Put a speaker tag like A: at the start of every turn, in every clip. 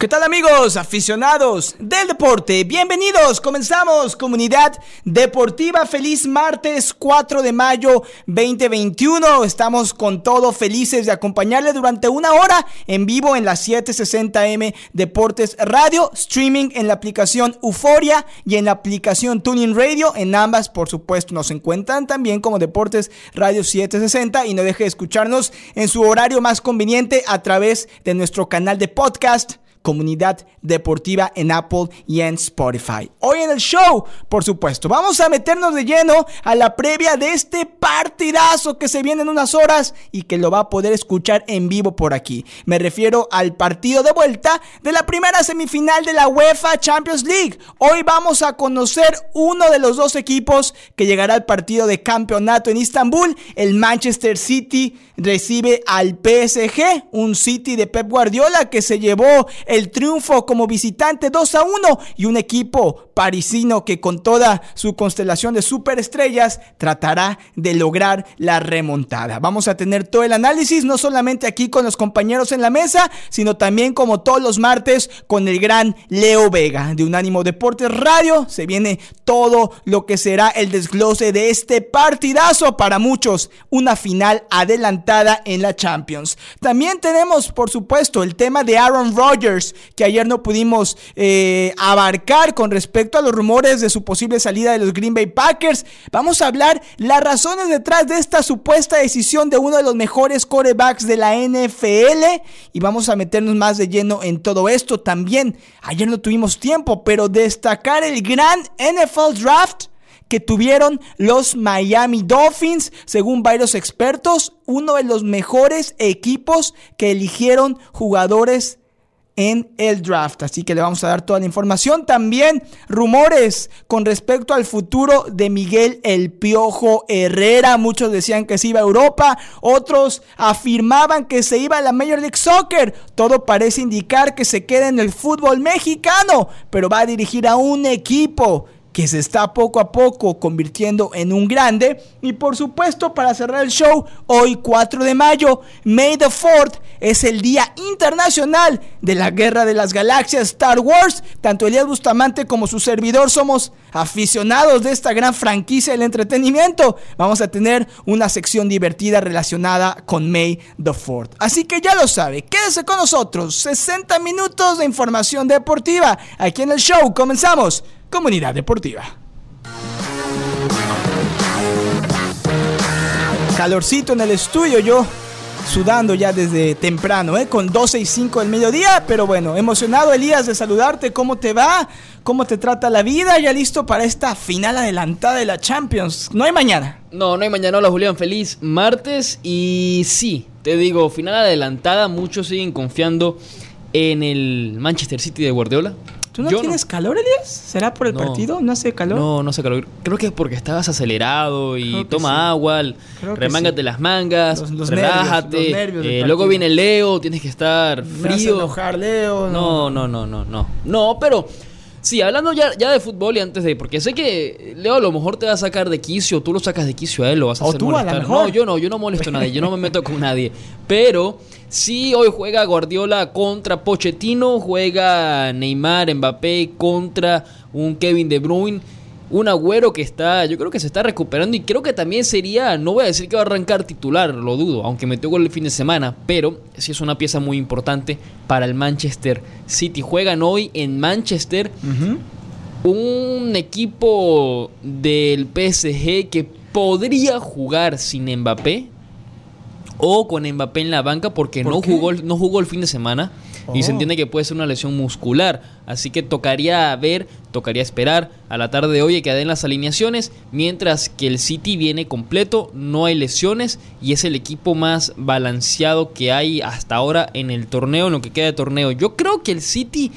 A: ¿Qué tal amigos, aficionados del deporte? Bienvenidos, comenzamos Comunidad Deportiva, feliz martes 4 de mayo 2021, estamos con todo felices de acompañarle durante una hora en vivo en la 760M Deportes Radio, streaming en la aplicación Euforia y en la aplicación Tuning Radio, en ambas por supuesto nos encuentran también como Deportes Radio 760 y no deje de escucharnos en su horario más conveniente a través de nuestro canal de podcast comunidad deportiva en Apple y en Spotify. Hoy en el show, por supuesto, vamos a meternos de lleno a la previa de este partidazo que se viene en unas horas y que lo va a poder escuchar en vivo por aquí. Me refiero al partido de vuelta de la primera semifinal de la UEFA Champions League. Hoy vamos a conocer uno de los dos equipos que llegará al partido de campeonato en Istambul. El Manchester City recibe al PSG, un City de Pep Guardiola que se llevó el triunfo como visitante 2 a 1 y un equipo parisino que con toda su constelación de superestrellas tratará de lograr la remontada. Vamos a tener todo el análisis, no solamente aquí con los compañeros en la mesa, sino también como todos los martes con el gran Leo Vega de Unánimo Deportes Radio. Se viene todo lo que será el desglose de este partidazo para muchos, una final adelantada en la Champions. También tenemos, por supuesto, el tema de Aaron Rodgers que ayer no pudimos eh, abarcar con respecto a los rumores de su posible salida de los Green Bay Packers. Vamos a hablar las razones detrás de esta supuesta decisión de uno de los mejores corebacks de la NFL y vamos a meternos más de lleno en todo esto. También ayer no tuvimos tiempo, pero destacar el gran NFL Draft que tuvieron los Miami Dolphins, según varios expertos, uno de los mejores equipos que eligieron jugadores en el draft. Así que le vamos a dar toda la información. También rumores con respecto al futuro de Miguel El Piojo Herrera. Muchos decían que se iba a Europa, otros afirmaban que se iba a la Major League Soccer. Todo parece indicar que se queda en el fútbol mexicano, pero va a dirigir a un equipo que se está poco a poco convirtiendo en un grande. Y por supuesto, para cerrar el show, hoy 4 de mayo, May the 4th, es el Día Internacional de la Guerra de las Galaxias Star Wars. Tanto Elías Bustamante como su servidor somos aficionados de esta gran franquicia del entretenimiento. Vamos a tener una sección divertida relacionada con May the 4th. Así que ya lo sabe, quédese con nosotros. 60 minutos de información deportiva aquí en el show. Comenzamos. Comunidad Deportiva. Calorcito en el estudio, yo sudando ya desde temprano, ¿eh? con 12 y 5 del mediodía, pero bueno, emocionado Elías de saludarte, ¿cómo te va? ¿Cómo te trata la vida? Ya listo para esta final adelantada de la Champions. No hay mañana.
B: No, no hay mañana, hola Julián, feliz martes y sí, te digo, final adelantada, muchos siguen confiando en el Manchester City de Guardiola.
A: ¿Tú no tienes calor, Elias? ¿Será por el partido? ¿No hace calor?
B: No, no hace calor. Creo que es porque estabas acelerado y toma agua, remángate las mangas, relájate. Eh, luego viene Leo, tienes que estar frío.
A: No enojar, Leo.
B: No, no, no, no, no. No, pero Sí, hablando ya, ya de fútbol y antes de. Porque sé que Leo a lo mejor te va a sacar de quicio, tú lo sacas de quicio a él, lo vas a hacer molestar. No, yo no, yo no molesto a nadie, yo no me meto con nadie. Pero sí, hoy juega Guardiola contra Pochettino, juega Neymar, Mbappé contra un Kevin De Bruyne. Un agüero que está, yo creo que se está recuperando y creo que también sería, no voy a decir que va a arrancar titular, lo dudo, aunque metió gol el fin de semana, pero sí es una pieza muy importante para el Manchester City. Juegan hoy en Manchester un equipo del PSG que podría jugar sin Mbappé o con Mbappé en la banca porque no, jugó, no jugó el fin de semana. Y se oh. entiende que puede ser una lesión muscular. Así que tocaría ver, tocaría esperar a la tarde de hoy que den las alineaciones. Mientras que el City viene completo, no hay lesiones y es el equipo más balanceado que hay hasta ahora en el torneo, en lo que queda de torneo. Yo creo que el City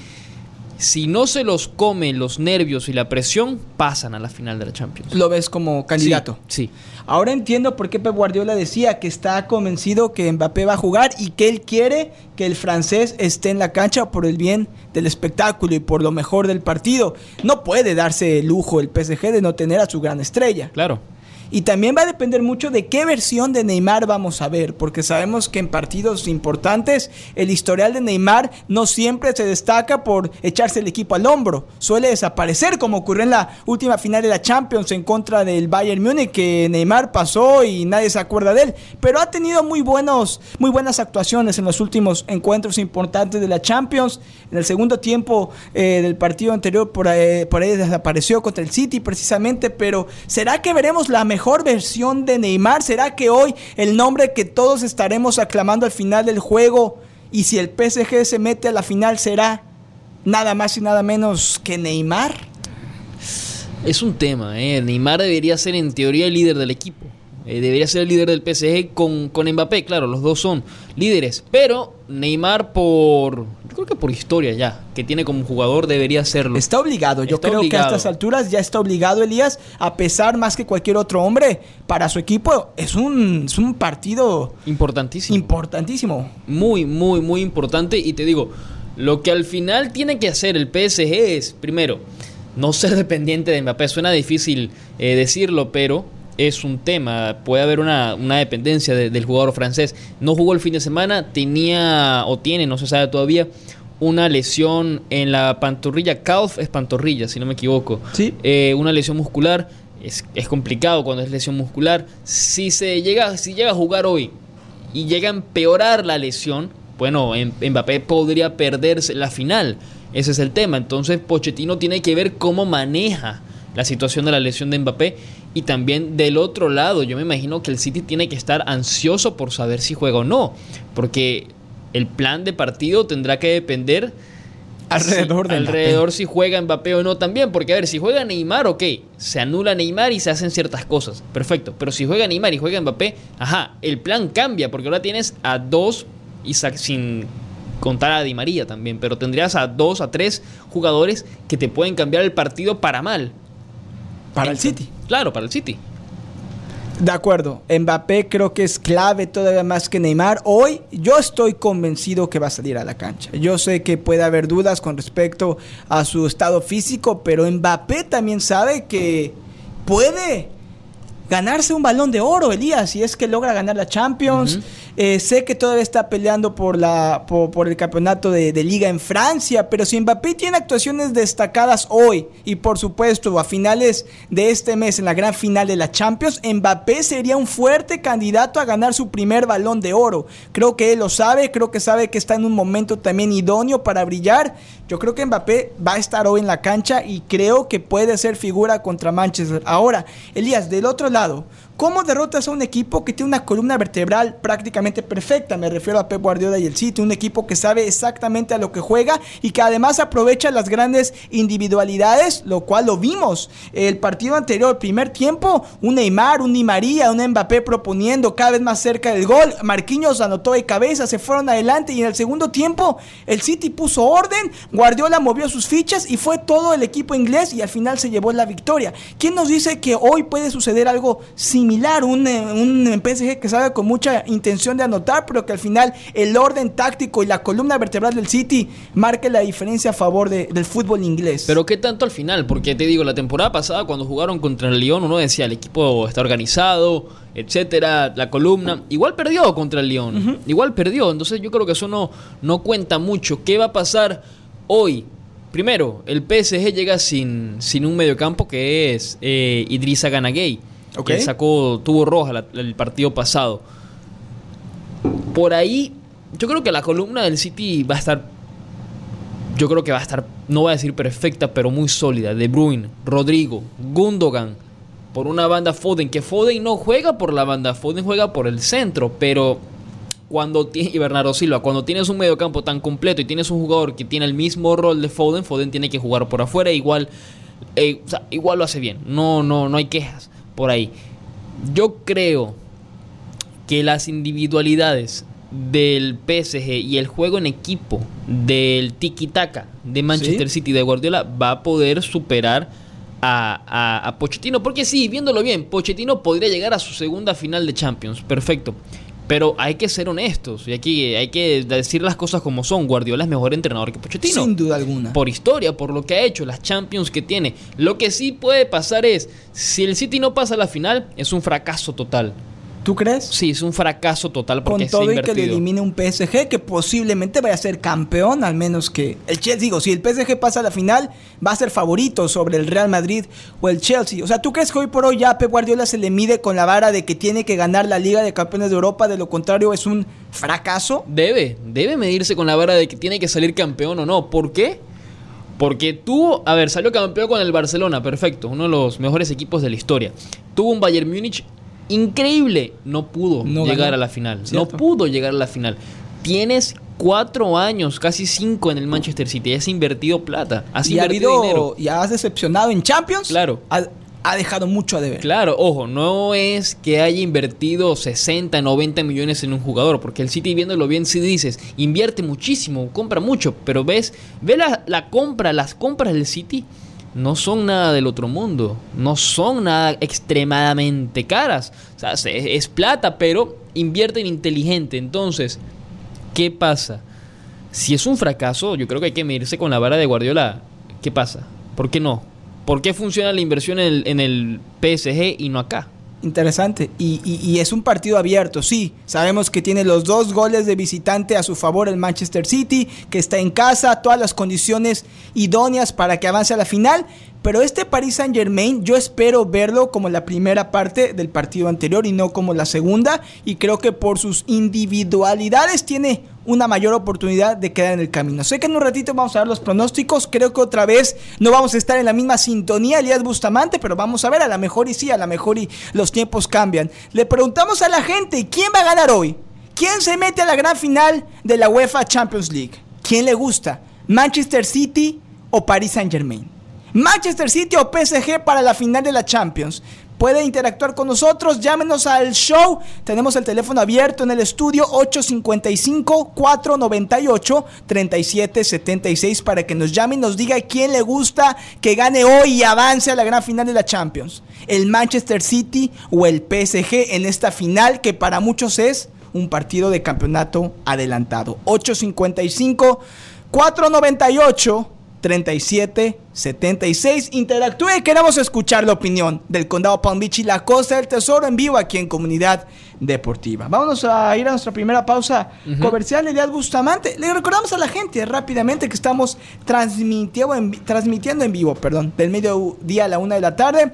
B: si no se los comen los nervios y la presión, pasan a la final de la Champions.
A: ¿Lo ves como candidato?
B: Sí.
A: Ahora entiendo por qué Pep Guardiola decía que está convencido que Mbappé va a jugar y que él quiere que el francés esté en la cancha por el bien del espectáculo y por lo mejor del partido. No puede darse el lujo el PSG de no tener a su gran estrella.
B: Claro.
A: Y también va a depender mucho de qué versión de Neymar vamos a ver, porque sabemos que en partidos importantes el historial de Neymar no siempre se destaca por echarse el equipo al hombro, suele desaparecer como ocurrió en la última final de la Champions en contra del Bayern Múnich, que Neymar pasó y nadie se acuerda de él, pero ha tenido muy, buenos, muy buenas actuaciones en los últimos encuentros importantes de la Champions. En el segundo tiempo eh, del partido anterior por ahí, por ahí desapareció contra el City precisamente, pero ¿será que veremos la mejor mejor versión de Neymar? ¿Será que hoy el nombre que todos estaremos aclamando al final del juego y si el PSG se mete a la final será nada más y nada menos que Neymar?
B: Es un tema, ¿eh? Neymar debería ser en teoría el líder del equipo. Eh, debería ser el líder del PSG con, con Mbappé, claro, los dos son líderes. Pero Neymar por, yo creo que por historia ya, que tiene como jugador debería serlo.
A: Está obligado, yo creo que a estas alturas ya está obligado Elías, a pesar más que cualquier otro hombre, para su equipo es un, es un partido
B: importantísimo.
A: Importantísimo.
B: Muy, muy, muy importante. Y te digo, lo que al final tiene que hacer el PSG es, primero, no ser dependiente de Mbappé. Suena difícil eh, decirlo, pero es un tema. Puede haber una, dependencia del jugador francés. No jugó el fin de semana, tenía o tiene, no se sabe todavía, una lesión en la pantorrilla. Calf es pantorrilla, si no me equivoco.
A: Sí.
B: Eh, una lesión muscular. Es, complicado cuando es lesión muscular. Si se llega, si llega a jugar hoy y llega a empeorar la lesión, bueno, Mbappé podría perderse la final. Ese es el tema. Entonces Pochettino tiene que ver cómo maneja la situación de la lesión de Mbappé y también del otro lado, yo me imagino que el City tiene que estar ansioso por saber si juega o no, porque el plan de partido tendrá que depender
A: alrededor
B: si, alrededor si juega Mbappé o no también, porque a ver, si juega Neymar, ok, se anula Neymar y se hacen ciertas cosas, perfecto, pero si juega Neymar y juega Mbappé, ajá, el plan cambia, porque ahora tienes a dos y sin contar a Di María también, pero tendrías a dos, a tres jugadores que te pueden cambiar el partido para mal.
A: Para el City.
B: Claro, para el City.
A: De acuerdo, Mbappé creo que es clave todavía más que Neymar. Hoy yo estoy convencido que va a salir a la cancha. Yo sé que puede haber dudas con respecto a su estado físico, pero Mbappé también sabe que puede ganarse un balón de oro, Elías, si es que logra ganar la Champions. Eh, sé que todavía está peleando por, la, por, el campeonato de, liga en Francia, pero si Mbappé tiene actuaciones destacadas hoy y por supuesto a finales de este mes en la gran final de la Champions, Mbappé sería un fuerte candidato a ganar su primer balón de oro. Creo que él lo sabe, creo que sabe que está en un momento también idóneo para brillar. Yo creo que Mbappé va a estar hoy en la cancha y creo que puede ser figura contra Manchester. Ahora, Elías, del otro lado, lado ¿Cómo derrotas a un equipo que tiene una columna vertebral prácticamente perfecta? Me refiero a Pep Guardiola y el City, un equipo que sabe exactamente a lo que juega y que además aprovecha las grandes individualidades, lo cual lo vimos. El partido anterior, primer tiempo, un Neymar, un Di María, un Mbappé proponiendo cada vez más cerca del gol. Marquinhos anotó de cabeza, se fueron adelante y en el segundo tiempo el City puso orden, Guardiola movió sus fichas y fue todo el equipo inglés y al final se llevó la victoria. ¿Quién nos dice que hoy puede suceder algo similar? Similar, un, un PSG que sabe con mucha intención de anotar, pero que al final el orden táctico y la columna vertebral del City marque la diferencia a favor del fútbol inglés.
B: Pero qué tanto al final, porque te digo, la temporada pasada cuando jugaron contra el Lyon uno decía, el equipo está organizado, etcétera, la columna, igual perdió contra el Lyon, igual perdió, entonces yo creo que eso no, no cuenta mucho. ¿Qué va a pasar hoy? Primero, el PSG llega sin, sin un mediocampo que es eh, Idrissa Ganagay que sacó, tuvo roja el partido pasado. Por ahí, yo creo que la columna del City va a estar. Yo creo que va a estar, no voy a decir perfecta, pero muy sólida. De Bruyne, Rodrigo, Gundogan, por una banda Foden, que Foden no juega por la banda, Foden juega por el centro, pero cuando y Bernardo Silva, cuando tienes un mediocampo tan completo y tienes un jugador que tiene el mismo rol de Foden, Foden tiene que jugar por afuera, igual, eh, igual lo hace bien, no, no, no hay quejas por ahí. Yo creo que las individualidades del PSG y el juego en equipo del tiki-taka de Manchester City de Guardiola va a poder superar a, a, Pochettino. Porque sí, viéndolo bien, Pochettino podría llegar a su segunda final de Champions. Perfecto. Pero hay que ser honestos y aquí hay que decir las cosas como son. Guardiola es mejor entrenador que Pochettino.
A: Sin duda alguna.
B: Por historia, por lo que ha hecho, las Champions que tiene. Lo que sí puede pasar es, si el City no pasa a la final, es un fracaso total.
A: ¿Tú crees?
B: Sí, es un fracaso total
A: porque Con todo y que le elimine un PSG que posiblemente vaya a ser campeón, al menos que el Chelsea, digo, si el PSG pasa a la final, va a ser favorito sobre el Real Madrid o el Chelsea. O sea, ¿tú crees que hoy por hoy ya Pep Guardiola se le mide con la vara de que tiene que ganar la Liga de Campeones de Europa? De lo contrario, es un fracaso.
B: Debe, debe medirse con la vara de que tiene que salir campeón o no. ¿Por qué? Porque tuvo, a ver, salió campeón con el Barcelona, perfecto, uno de los mejores equipos de la historia. Tuvo un Bayern Múnich increíble. No pudo llegar a la final. No pudo llegar a la final. Tienes cuatro años, casi cinco en el Manchester City. Has invertido plata. Has y invertido dinero.
A: Y has decepcionado en Champions.
B: Claro.
A: Ha, dejado mucho a deber.
B: Claro, ojo, no es que haya invertido 60, 90 millones en un jugador, porque el City viéndolo bien, si dices, invierte muchísimo, compra mucho, pero ves, ve la, la compra, las compras del City no son nada del otro mundo, no son nada extremadamente caras. O sea, es, plata, pero invierten inteligente. Entonces, ¿qué pasa? Si es un fracaso, yo creo que hay que medirse con la vara de Guardiola. ¿Qué pasa? ¿Por qué no? ¿Por qué funciona la inversión en el, en el PSG y no acá?
A: Interesante. Y, es un partido abierto, sí. Sabemos que tiene los dos goles de visitante a su favor el Manchester City, que está en casa, todas las condiciones idóneas para que avance a la final. Pero este Paris Saint Germain yo espero verlo como la primera parte del partido anterior y no como la segunda. Y creo que por sus individualidades tiene una mayor oportunidad de quedar en el camino. Sé que en un ratito vamos a ver los pronósticos. Creo que otra vez no vamos a estar en la misma sintonía, Elías Bustamante, pero vamos a ver, a la mejor y sí, a la mejor y los tiempos cambian. Le preguntamos a la gente, ¿quién va a ganar hoy? ¿Quién se mete a la gran final de la UEFA Champions League? ¿Quién le gusta? ¿Manchester City o Paris Saint Germain? Manchester City o PSG para la final de la Champions. Puede interactuar con nosotros, llámenos al show. Tenemos el teléfono abierto en el estudio 855-498-3776 para que nos llame y nos diga quién le gusta que gane hoy y avance a la gran final de la Champions. El Manchester City o el PSG en esta final que para muchos es un partido de campeonato adelantado. 855 498 3776. Interactúe, queremos escuchar la opinión del Condado Palm Beach y la Costa del Tesoro en vivo aquí en Comunidad Deportiva. Vamos a ir a nuestra primera pausa comercial, Elias Bustamante. Le recordamos a la gente rápidamente que estamos transmitiendo en, transmitiendo en vivo, perdón, del mediodía a la una de la tarde,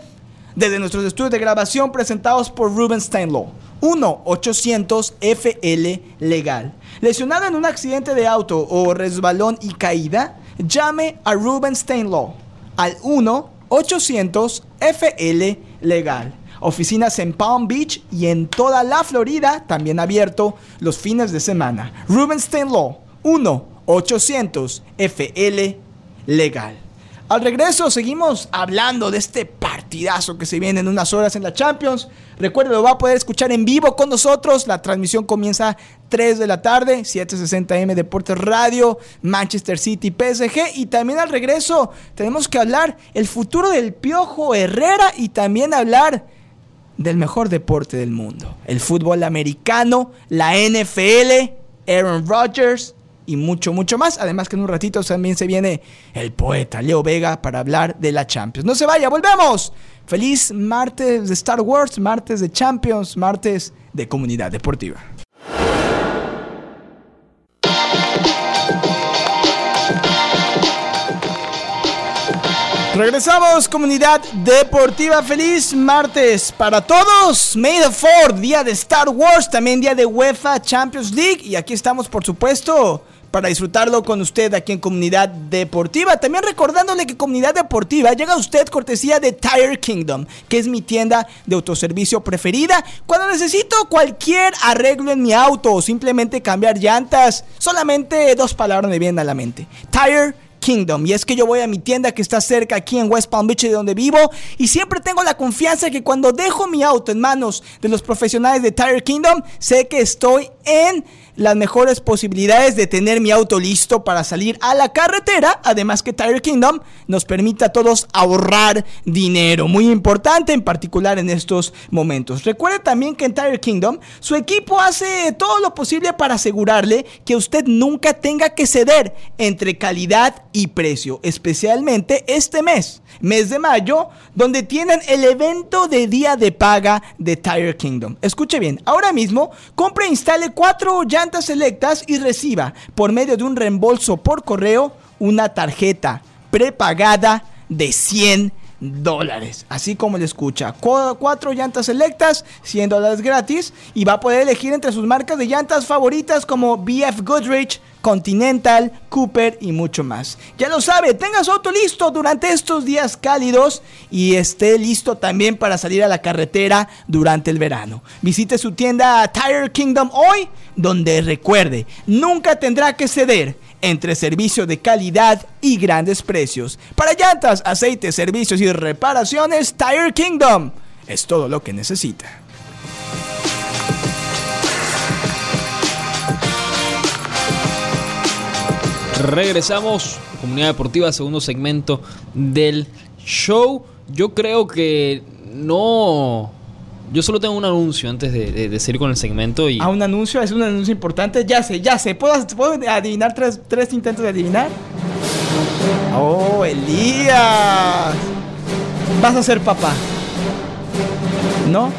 A: desde nuestros estudios de grabación presentados por Ruben Steinlaw. 1-800-FL Legal. Lesionado en un accidente de auto o resbalón y caída, llame a Ruben Steinlaw al 1-800-FL Legal. Oficinas en Palm Beach y en toda la Florida, también abierto los fines de semana. Ruben Steinlaw, 1-800-FL Legal. Al regreso seguimos hablando de este partidazo que se viene en unas horas en la Champions. Recuerde, lo va a poder escuchar en vivo con nosotros. La transmisión comienza 3 de la tarde, 760M Deportes Radio, Manchester City, PSG. Y también al regreso tenemos que hablar el futuro del Piojo Herrera y también hablar del mejor deporte del mundo, el fútbol americano, la NFL, Aaron Rodgers y mucho, mucho más. Además que en un ratito también se viene el poeta Leo Vega para hablar de la Champions. No se vaya, volvemos. Feliz martes de Star Wars, martes de Champions, martes de comunidad deportiva. Regresamos, comunidad deportiva. Feliz martes para todos. May the Fourth, día de Star Wars, también día de UEFA Champions League. Y aquí estamos, por supuesto, para disfrutarlo con usted aquí en Comunidad Deportiva. También recordándole que Comunidad Deportiva llega a usted cortesía de Tire Kingdom, que es mi tienda de autoservicio preferida. Cuando necesito cualquier arreglo en mi auto o simplemente cambiar llantas, solamente dos palabras me vienen a la mente. Tire Kingdom. Y es que yo voy a mi tienda que está cerca aquí en West Palm Beach de donde vivo y siempre tengo la confianza que cuando dejo mi auto en manos de los profesionales de Tire Kingdom, sé que estoy en las mejores posibilidades de tener mi auto listo para salir a la carretera. Además que Tire Kingdom nos permite a todos ahorrar dinero. Muy importante en particular en estos momentos. Recuerde también que en Tire Kingdom su equipo hace todo lo posible para asegurarle que usted nunca tenga que ceder entre calidad y precio. Especialmente este mes, mes de mayo, donde tienen el evento de día de paga de Tire Kingdom. Escuche bien, ahora mismo compre e instale cuatro llantas selectas y reciba por medio de un reembolso por correo una tarjeta prepagada de 100 dólares. Así como le escucha. Cuatro llantas selectas, 100 dólares gratis. Y va a poder elegir entre sus marcas de llantas favoritas como BF Goodrich, Continental, Cooper y mucho más. Ya lo sabe, tenga su auto listo durante estos días cálidos y esté listo también para salir a la carretera durante el verano. Visite su tienda Tire Kingdom hoy, donde recuerde, nunca tendrá que ceder entre servicios de calidad y grandes precios. Para llantas, aceites, servicios y reparaciones, Tire Kingdom es todo lo que necesita.
B: Regresamos, Comunidad Deportiva, segundo segmento del show. Yo creo que no yo solo tengo un anuncio antes de, de, seguir con el segmento. Y...
A: Ah, un anuncio, es un anuncio importante. Ya sé, ya sé. ¿Puedo, ¿puedo adivinar tres, tres intentos de adivinar? Oh, Elías. Vas a ser papá. ¿No?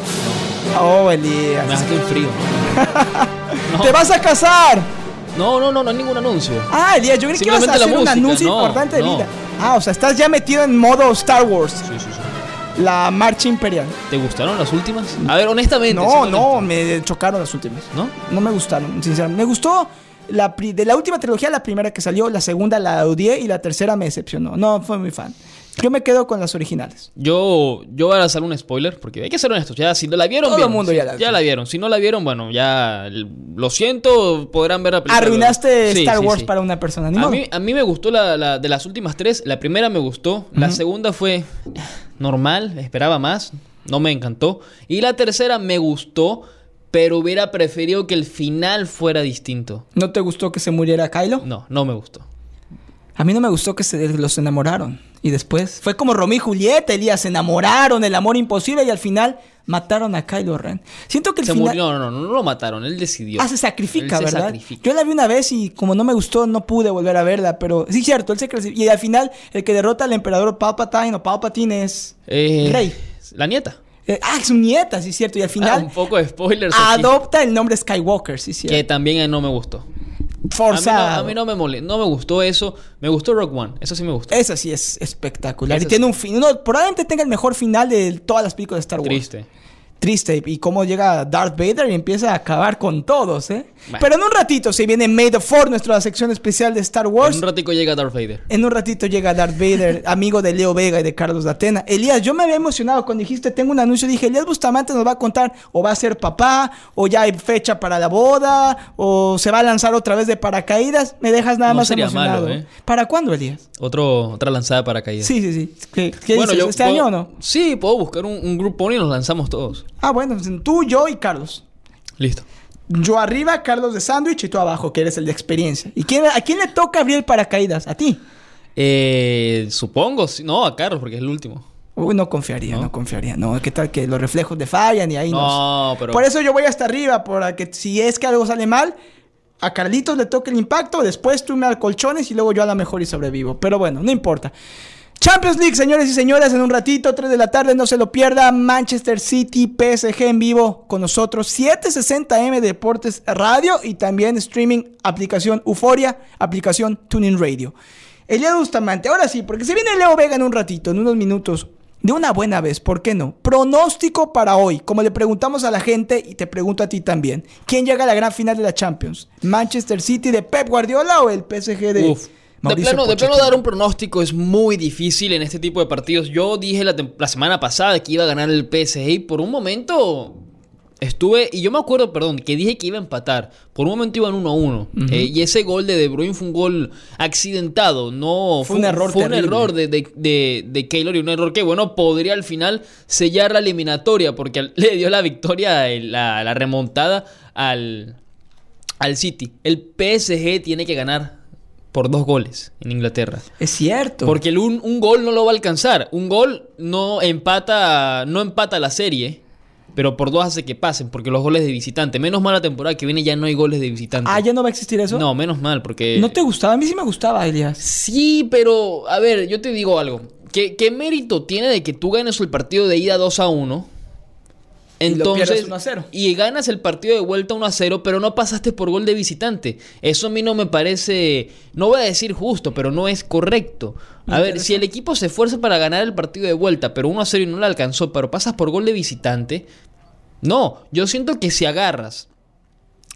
A: Oh, Elías.
B: Me hace frío.
A: ¡Te vas a casar!
B: No, no, no, no hay ningún anuncio.
A: Ah, Elías, yo creí que ibas a hacer un anuncio importante de vida. Ah, o sea, estás ya metido en modo Star Wars. Sí, sí, sí la marcha imperial.
B: ¿Te gustaron las últimas? A ver, honestamente.
A: No, no, me chocaron las últimas. ¿No? No me gustaron, sinceramente. Me gustó la, de la última trilogía, la primera que salió, la segunda la odié y la tercera me decepcionó. No, fue muy fan. Yo me quedo con las originales.
B: Yo, yo voy a hacer un spoiler, porque hay que ser honestos. Ya, si la vieron,
A: Todo el mundo ya la,
B: ya la vieron. Si no la vieron, bueno, ya lo siento, podrán ver la
A: película. Arruinaste Star Wars para una persona.
B: a, mí, a mí me gustó la, de las últimas tres. La primera me gustó. La segunda fue normal, esperaba más. No me encantó. Y la tercera me gustó pero hubiera preferido que el final fuera distinto.
A: ¿No te gustó que se muriera Kylo?
B: No, no me gustó.
A: A mí no me gustó que se los enamoraron. Y después fue como Romeo y Julieta, Elías, se enamoraron, el amor imposible y al final mataron a Kylo Ren. Siento que el
B: se
A: final...
B: No, no, no, no lo mataron, él decidió.
A: Ah, se sacrifica, él ¿verdad? sacrifica. Yo la vi una vez y como no me gustó no pude volver a verla, pero sí cierto, él se Y al final el que derrota al emperador Palpatine o Palpatine es
B: eh, Rey. La nieta.
A: Eh, ah, es su nieta, sí, cierto. Y al final.
B: Ah, un poco de spoilers.
A: Adopta el nombre Skywalker, sí, cierto.
B: Que también no me gustó.
A: Forzado.
B: A mí no, me mole, no me gustó eso. Me gustó Rock One. Eso sí me gustó.
A: Eso sí es espectacular. y tiene un fin. probablemente tenga el mejor final de todas las películas de Star Wars.
B: Triste
A: triste y cómo llega Darth Vader y empieza a acabar con todos, ¿eh? Pero en un ratito se viene Made of For, nuestra sección especial de Star Wars.
B: En un ratito llega Darth Vader.
A: En un ratito llega Darth Vader, amigo de Leo Vega y de Carlos Datena. Elías, yo me había emocionado cuando dijiste, tengo un anuncio, dije, Elías Bustamante nos va a contar o va a ser papá, o ya hay fecha para la boda, o se va a lanzar otra vez de paracaídas. Me dejas nada más emocionado. ¿eh? ¿Para cuándo, Elías?
B: Otro, otra lanzada de paracaídas.
A: Sí, sí, sí. ¿Qué, bueno, dices? ¿Este año o no?
B: Sí, puedo buscar un, un grupo y nos lanzamos todos.
A: Ah, bueno, tú, yo y Carlos.
B: Listo.
A: Yo arriba, Carlos de sándwich y tú abajo, que eres el de experiencia. ¿Y quién, a quién le toca abrir el paracaídas? ¿A ti?
B: Eh, supongo, no, a Carlos, porque es el último.
A: Uy, no confiaría, no, confiaría. No, ¿qué tal que los reflejos de fallan y ahí
B: no? pero...
A: Por eso yo voy hasta arriba, para que si es que algo sale mal, a Carlitos le toque el impacto, después tú me al colchones y luego yo a la mejor y sobrevivo. Pero bueno, no importa. Champions League, señores y señoras, en un ratito, 3 de la tarde, no se lo pierda. Manchester City, PSG en vivo con nosotros. 760M Deportes Radio y también streaming, aplicación Euforia, aplicación Tuning Radio. Eliado Bustamante, ahora sí, porque se viene Leo Vega en un ratito, en unos minutos. De una buena vez, ¿por qué no? Pronóstico para hoy, como le preguntamos a la gente y te pregunto a ti también. ¿Quién llega a la gran final de la Champions? ¿Manchester City de Pep Guardiola o el PSG de
B: de plano, de plano, dar un pronóstico es muy difícil en este tipo de partidos. Yo dije la, la, semana pasada que iba a ganar el PSG y por un momento estuve, y yo me acuerdo, perdón, que dije que iba a empatar. Por un momento iban 1-1. Eh, y ese gol de De Bruyne fue un gol accidentado. No,
A: fue, un error.
B: Fue un error de, de, de, de, Keylor y un error que, bueno, podría al final sellar la eliminatoria porque le dio la victoria, la, la remontada al, al City. El PSG tiene que ganar por dos goles en Inglaterra.
A: Es cierto.
B: Porque un, un, gol no lo va a alcanzar. Un gol no empata, no empata la serie. Pero por dos hace que pasen, porque los goles de visitante. Menos mal la temporada que viene ya no hay goles de visitante.
A: Ah, ya no va a existir eso.
B: No, menos mal, porque.
A: ¿No te gustaba? A mí sí me gustaba, Elias.
B: Sí, pero. A ver, yo te digo algo. ¿Qué, qué mérito tiene de que tú ganes el partido de ida 2 a 1? Entonces, y, ganas el partido de vuelta 1 a 0, pero no pasaste por gol de visitante. Eso a mí no me parece, no voy a decir justo, pero no es correcto. A ver, si el equipo se esfuerza para ganar el partido de vuelta, pero 1 a 0 y no le alcanzó, pero pasas por gol de visitante, no, yo siento que si agarras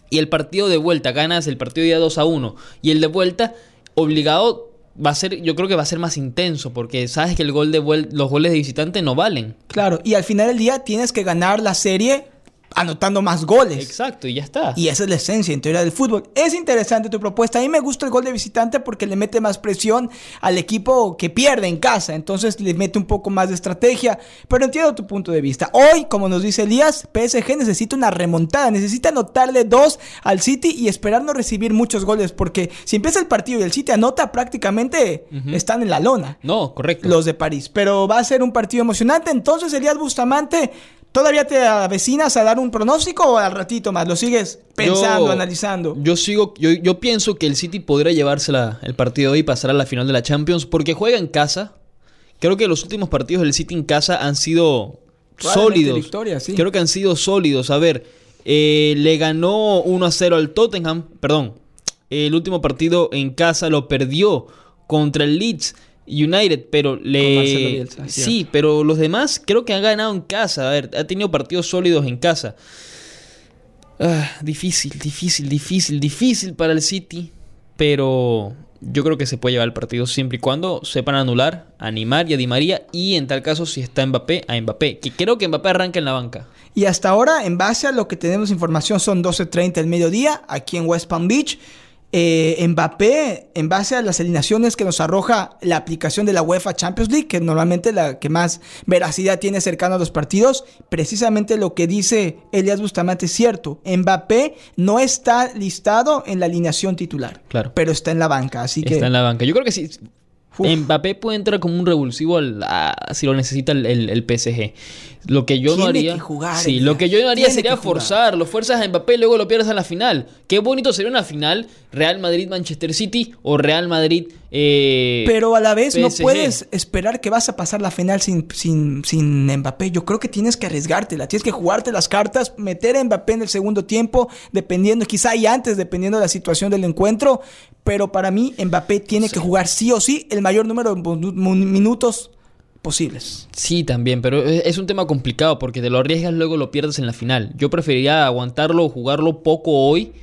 B: y el partido de vuelta ganas el partido de día 2 a 1 y el de vuelta, obligado va a ser, yo creo que va a ser más intenso, porque sabes que el gol de los goles de visitante no valen.
A: Claro, y al final del día tienes que ganar la serie anotando más goles.
B: Exacto, y ya está.
A: Y esa es la esencia en teoría del fútbol. Es interesante tu propuesta. A mí me gusta el gol de visitante porque le mete más presión al equipo que pierde en casa. Entonces le mete un poco más de estrategia. Pero entiendo tu punto de vista. Hoy, como nos dice Elías, PSG necesita una remontada. Necesita anotarle dos al City y esperar no recibir muchos goles. Porque si empieza el partido y el City anota, prácticamente están en la lona.
B: No, correcto.
A: Los de París. Pero va a ser un partido emocionante. Entonces, Elías Bustamante ¿Todavía te avecinas a dar un pronóstico o al ratito más? ¿Lo sigues pensando, analizando?
B: Yo sigo, yo, yo, pienso que el City podría llevarse el partido hoy y pasar a la final de la Champions porque juega en casa. Creo que los últimos partidos del City en casa han sido sólidos. Victoria, sí. Creo que han sido sólidos. A ver, eh, le ganó 1 a 0 al Tottenham. Perdón, el último partido en casa lo perdió contra el Leeds. United, pero le... sí, pero los demás creo que han ganado en casa. A ver, ha tenido partidos sólidos en casa. Ah, difícil, difícil, difícil, difícil para el City. Pero yo creo que se puede llevar el partido siempre y cuando sepan anular, animar y a Di María. Y en tal caso, si está Mbappé, a Mbappé. Que creo que Mbappé arranca en la banca.
A: Y hasta ahora, en base a lo que tenemos información, son 12.30 el mediodía aquí en West Palm Beach. Eh, Mbappé, en base a las alineaciones que nos arroja la aplicación de la UEFA Champions League, que normalmente la que más veracidad tiene cercano a los partidos, precisamente lo que dice Elias Bustamante es cierto. Mbappé no está listado en la alineación titular,
B: claro.
A: pero está en la banca, así que...
B: Está en la banca. Yo creo que sí. Mbappé puede entrar como un revulsivo si lo necesita el, el PSG. Lo que yo no haría. sí, lo que yo no haría sería forzar. Lo fuerzas a Mbappé y luego lo pierdes a la final. Qué bonito sería una final Real Madrid-Manchester City o Real Madrid. Eh,
A: Pero a la vez no puedes esperar que vas a pasar la final sin, sin, sin Mbappé. Yo creo que tienes que arriesgártela. Tienes que jugarte las cartas, meter a Mbappé en el segundo tiempo, dependiendo, quizá y antes, dependiendo de la situación del encuentro. Pero para mí, Mbappé tiene que jugar sí o sí el mayor número de minutos posibles.
B: Sí, también, pero es un tema complicado porque te lo arriesgas luego lo pierdes en la final. Yo preferiría aguantarlo, jugarlo poco hoy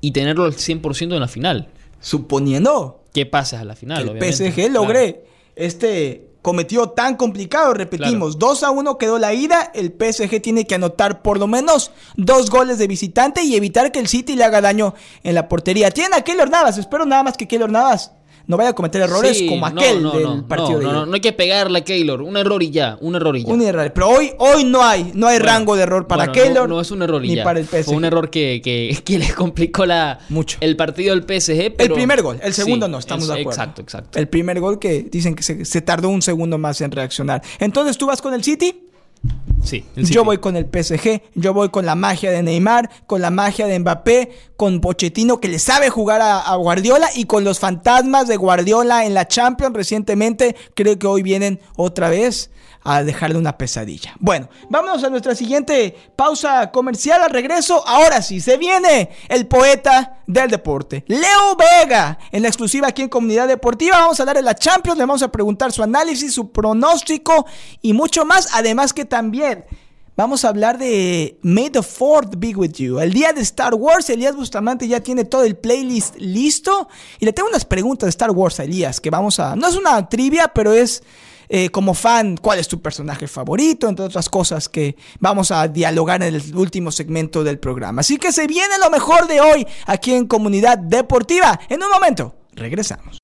B: y tenerlo al 100% en la final.
A: Suponiendo
B: que pases a la final,
A: el PSG logre este cometido tan complicado, repetimos, 2 a 1 quedó la ida, el PSG tiene que anotar por lo menos dos goles de visitante y evitar que el City le haga daño en la portería. Tiene a Keylor Navas, espero nada más que Keylor Navas no vaya a cometer errores como aquel del partido
B: de no, no, hay que pegarle a Keylor, un error y ya, un error y ya.
A: Un error, pero hoy, hoy no hay, no hay rango de error para Keylor.
B: No, es un error y ya. para el PSG. Fue un error que, que, que le complicó la,
A: Mucho.
B: el partido del PSG.
A: el primer gol, el segundo no, estamos de acuerdo.
B: Exacto, exacto.
A: El primer gol que dicen que se, se tardó un segundo más en reaccionar. Entonces, ¿tú vas con el City?
B: Sí,
A: yo voy con el PSG, yo voy con la magia de Neymar, con la magia de Mbappé, con Pochettino que le sabe jugar a, Guardiola y con los fantasmas de Guardiola en la Champions recientemente. Creo que hoy vienen otra vez a dejarle una pesadilla. Bueno, vámonos a nuestra siguiente pausa comercial. Al regreso, ahora sí, se viene el poeta del deporte, Leo Vega, en la exclusiva aquí en Comunidad Deportiva. Vamos a hablar de la Champions, le vamos a preguntar su análisis, su pronóstico y mucho más. Además que también... Vamos a hablar de May the Fourth Be With You. El día de Star Wars, Elías Bustamante ya tiene todo el playlist listo. Y le tengo unas preguntas de Star Wars a Elías que vamos a... No es una trivia, pero es eh, como fan, cuál es tu personaje favorito, entre otras cosas que vamos a dialogar en el último segmento del programa. Así que se viene lo mejor de hoy aquí en Comunidad Deportiva. En un momento, regresamos.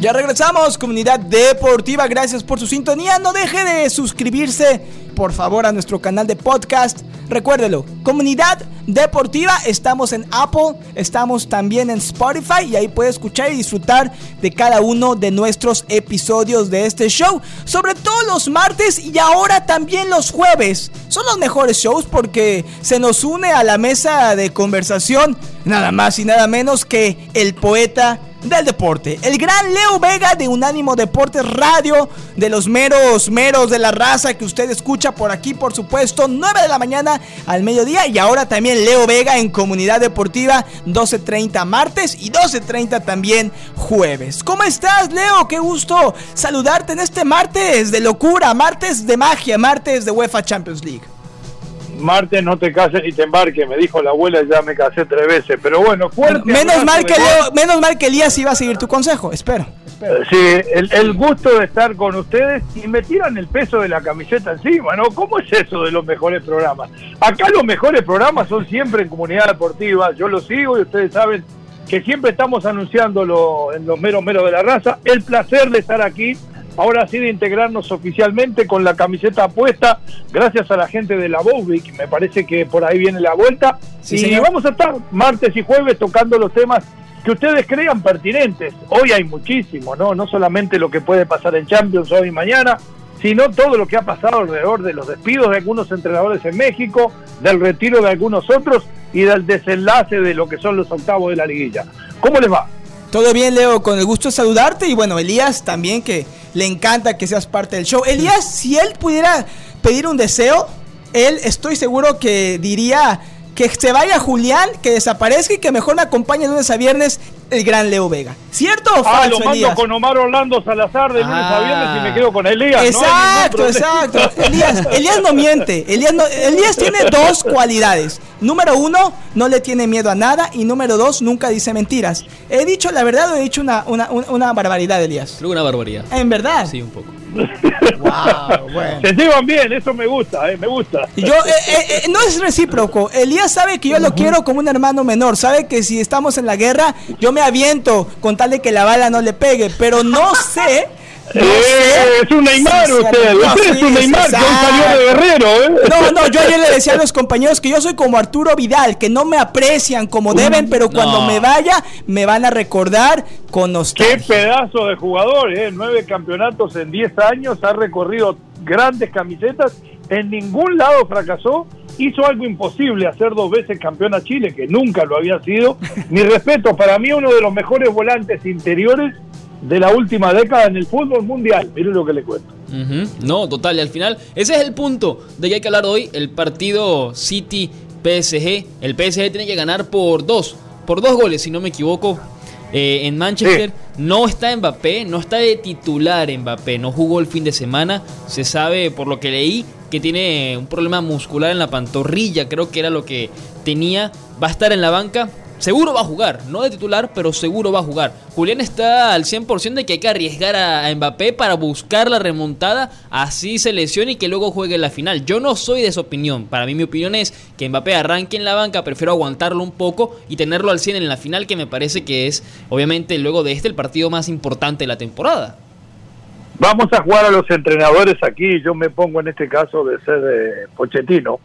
A: Ya regresamos, comunidad deportiva. Gracias por su sintonía. No deje de suscribirse, por favor, a nuestro canal de podcast. Recuérdelo, comunidad deportiva. Estamos en Apple, estamos también en Spotify y ahí puede escuchar y disfrutar de cada uno de nuestros episodios de este show. Sobre todo los martes y ahora también los jueves. Son los mejores shows porque se nos une a la mesa de conversación nada más y nada menos que el poeta del deporte. El gran Leo Vega de Unánimo Deportes Radio, de los meros, meros de la raza que usted escucha por aquí, por supuesto, 9 de la mañana al mediodía. Y ahora también Leo Vega en Comunidad Deportiva, 12.30 martes y 12.30 también jueves. ¿Cómo estás, Leo? Qué gusto saludarte en este martes de locura, martes de magia, martes de UEFA Champions League.
C: Marte no te cases ni te embarques, me dijo la abuela, ya me casé tres veces, pero bueno, fuerte.
A: Menos mal, que menos mal que Elías iba a seguir tu consejo, espero.
C: Sí, el, gusto de estar con ustedes y me tiran el peso de la camiseta encima, ¿no? ¿Cómo es eso de los mejores programas? Acá los mejores programas son siempre en comunidad deportiva, yo lo sigo y ustedes saben que siempre estamos anunciándolo en los meros meros de la raza. El placer de estar aquí ahora sí de integrarnos oficialmente con la camiseta puesta, gracias a la gente de la Bouvic, me parece que por ahí viene la vuelta. y vamos a estar martes y jueves tocando los temas que ustedes crean pertinentes. Hoy hay muchísimo, ¿no? No solamente lo que puede pasar en Champions hoy y mañana, sino todo lo que ha pasado alrededor de los despidos de algunos entrenadores en México, del retiro de algunos otros y del desenlace de lo que son los octavos de la liguilla. ¿Cómo les va?
A: Todo bien, Leo, con el gusto de saludarte y bueno, Elías también que le encanta que seas parte del show. Elías, si él pudiera pedir un deseo, él estoy seguro que diría que se vaya Julián, que desaparezca y que mejor me acompañe lunes a viernes el gran Leo Vega. ¿Cierto o falso,
C: ah, lo mando con Omar Orlando Salazar de lunes a viernes y me quedo con Elías.
A: Exacto, exacto. Elías, Elías no miente. Elías, Elías tiene dos cualidades. Número uno, no le tiene miedo a nada. Y número dos, nunca dice mentiras. ¿He dicho la verdad o he dicho una, una, una barbaridad, Elías?
B: Creo una barbaridad.
A: ¿En verdad?
B: Sí, un poco.
C: Se llevan bien, eso me gusta, eh, me gusta.
A: Yo, eh, eh, no es recíproco. Elías sabe que yo lo quiero como un hermano menor. Sabe que si estamos en la guerra, yo me aviento con tal de que la bala no le pegue. Pero no sé
C: eh, es un Neymar usted, usted es un Neymar que salió de Guerrero, ¿eh?
A: No, no, yo ayer le decía a los compañeros que yo soy como Arturo Vidal, que no me aprecian como deben, pero cuando me vaya me van a recordar con nostalgia.
C: Qué pedazo de jugador, ¿eh? Nueve campeonatos en diez años, ha recorrido grandes camisetas, en ningún lado fracasó, hizo algo imposible, hacer dos veces campeón a Chile, que nunca lo había sido. Mi respeto, para mí uno de los mejores volantes interiores de la última década en el fútbol mundial. Miren lo que le cuento.
B: No, total, y al final, ese es el punto de que hay que hablar hoy, el partido City-PSG. El PSG tiene que ganar por dos, por dos goles, si no me equivoco. Eh, en Manchester no está Mbappé, no está de titular Mbappé, no jugó el fin de semana. Se sabe, por lo que leí, que tiene un problema muscular en la pantorrilla, creo que era lo que tenía. Va a estar en la banca, Seguro va a jugar, no de titular, pero seguro va a jugar. Julián está al 100% de que hay que arriesgar a Mbappé para buscar la remontada, así se lesione y que luego juegue la final. Yo no soy de esa opinión. Para mí mi opinión es que Mbappé arranque en la banca, prefiero aguantarlo un poco y tenerlo al 100 en la final, que me parece que es, obviamente, luego de este el partido más importante de la temporada.
C: Vamos a jugar a los entrenadores aquí, yo me pongo en este caso de ser de Pochettino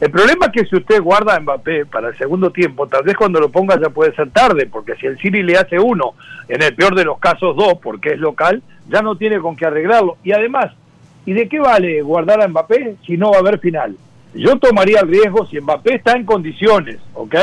C: el problema es que si usted guarda a Mbappé para el segundo tiempo, tal vez cuando lo ponga ya puede ser tarde, porque si el City le hace uno, en el peor de los casos dos, porque es local, ya no tiene con qué arreglarlo. Y además, ¿y de qué vale guardar a Mbappé si no va a haber final? Yo tomaría el riesgo si Mbappé está en condiciones, ¿ok?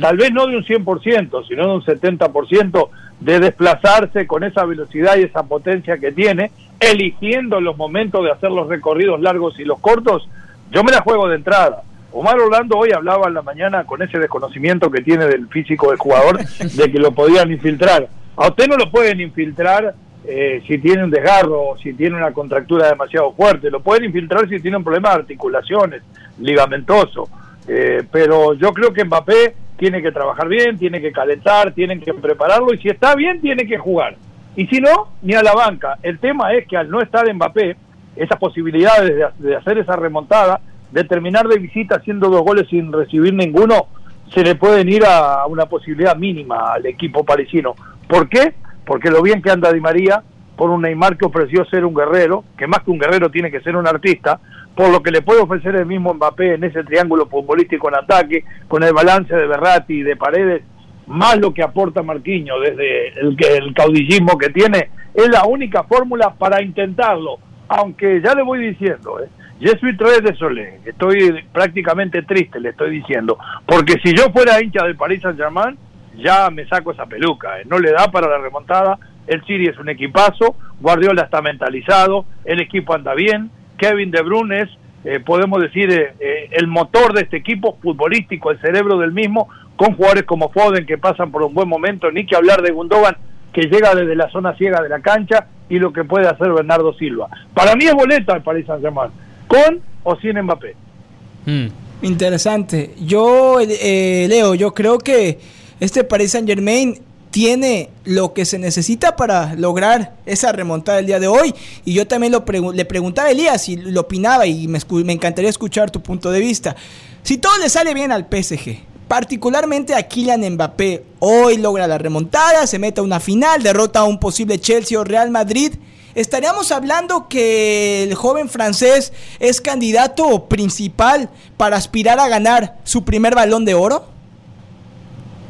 C: Tal vez no de un 100%, sino de un 70% de desplazarse con esa velocidad y esa potencia que tiene, eligiendo los momentos de hacer los recorridos largos y los cortos, yo me la juego de entrada. Omar Orlando hoy hablaba en la mañana con ese desconocimiento que tiene del físico del jugador de que lo podían infiltrar. A usted no lo pueden infiltrar eh, si tiene un desgarro, si tiene una contractura demasiado fuerte. Lo pueden infiltrar si tiene un problema de articulaciones, ligamentoso. Eh, pero yo creo que Mbappé tiene que trabajar bien, tiene que calentar, tienen que prepararlo y si está bien tiene que jugar. Y si no, ni a la banca. El tema es que al no estar Mbappé, esas posibilidades de hacer esa remontada de terminar de visita haciendo dos goles sin recibir ninguno, se le pueden ir a una posibilidad mínima al equipo parisino. ¿Por qué? porque lo bien que anda Di María, por un Neymar que ofreció ser un guerrero, que más que un guerrero tiene que ser un artista, por lo que le puede ofrecer el mismo Mbappé en ese triángulo futbolístico en ataque, con el balance de Berratti y de Paredes, más lo que aporta Marquinho desde el, el caudillismo que tiene, es la única fórmula para intentarlo. Aunque ya le voy diciendo, ¿eh? Soy tres de Solé, estoy prácticamente triste, le estoy diciendo, porque si yo fuera hincha del Paris Saint Germain, ya me saco esa peluca, ¿eh? no le da para la remontada, el City es un equipazo, Guardiola está mentalizado, el equipo anda bien, Kevin De Bruyne es, eh, podemos decir, eh, el motor de este equipo futbolístico, el cerebro del mismo, con jugadores como Foden que pasan por un buen momento, ni que hablar de Gundogan que llega desde la zona ciega de la cancha y lo que puede hacer Bernardo Silva. Para mí es boleta el Paris Saint Germain con o sin Mbappé.
A: Hmm. Interesante. Yo, eh, Leo, yo creo que este Paris Saint Germain tiene lo que se necesita para lograr esa remontada el día de hoy. Y yo también lo le preguntaba a Elías y lo opinaba y me, me, encantaría escuchar tu punto de vista. Si todo le sale bien al PSG, particularmente a Kylian Mbappé, hoy logra la remontada, se mete a una final, derrota a un posible Chelsea o Real Madrid ¿Estaríamos hablando que el joven francés es candidato principal para aspirar a ganar su primer balón de oro?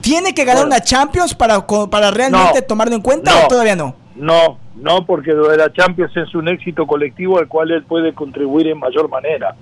A: ¿Tiene que ganar una Champions para, para realmente tomarlo en cuenta o todavía no?
C: No, no, porque lo de la Champions es un éxito colectivo al cual él puede contribuir en mayor manera.